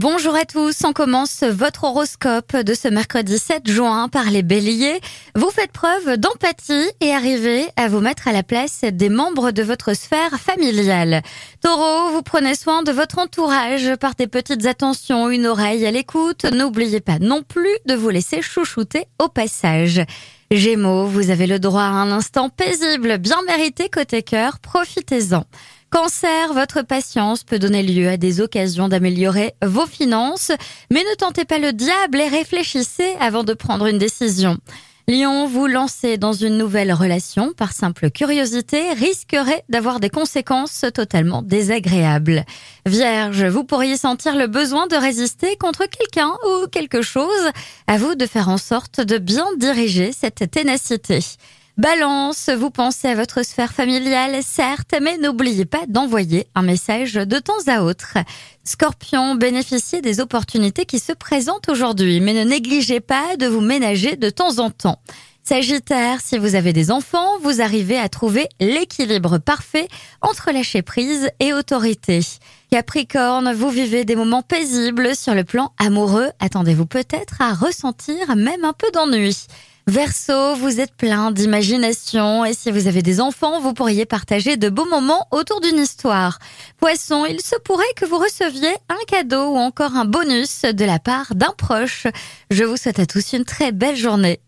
Bonjour à tous, on commence votre horoscope de ce mercredi 7 juin par les béliers. Vous faites preuve d'empathie et arrivez à vous mettre à la place des membres de votre sphère familiale. Taureau, vous prenez soin de votre entourage par des petites attentions, une oreille à l'écoute. N'oubliez pas non plus de vous laisser chouchouter au passage. Gémeaux, vous avez le droit à un instant paisible, bien mérité côté cœur, profitez-en. Cancer, votre patience peut donner lieu à des occasions d'améliorer vos finances, mais ne tentez pas le diable et réfléchissez avant de prendre une décision. Lion, vous lancez dans une nouvelle relation par simple curiosité risquerait d'avoir des conséquences totalement désagréables. Vierge, vous pourriez sentir le besoin de résister contre quelqu'un ou quelque chose. À vous de faire en sorte de bien diriger cette ténacité. Balance, vous pensez à votre sphère familiale, certes, mais n'oubliez pas d'envoyer un message de temps à autre. Scorpion, bénéficiez des opportunités qui se présentent aujourd'hui, mais ne négligez pas de vous ménager de temps en temps. Sagittaire, si vous avez des enfants, vous arrivez à trouver l'équilibre parfait entre lâcher prise et autorité. Capricorne, vous vivez des moments paisibles sur le plan amoureux. Attendez-vous peut-être à ressentir même un peu d'ennui. Verseau, vous êtes plein d'imagination et si vous avez des enfants, vous pourriez partager de beaux moments autour d'une histoire. Poisson, il se pourrait que vous receviez un cadeau ou encore un bonus de la part d'un proche. Je vous souhaite à tous une très belle journée.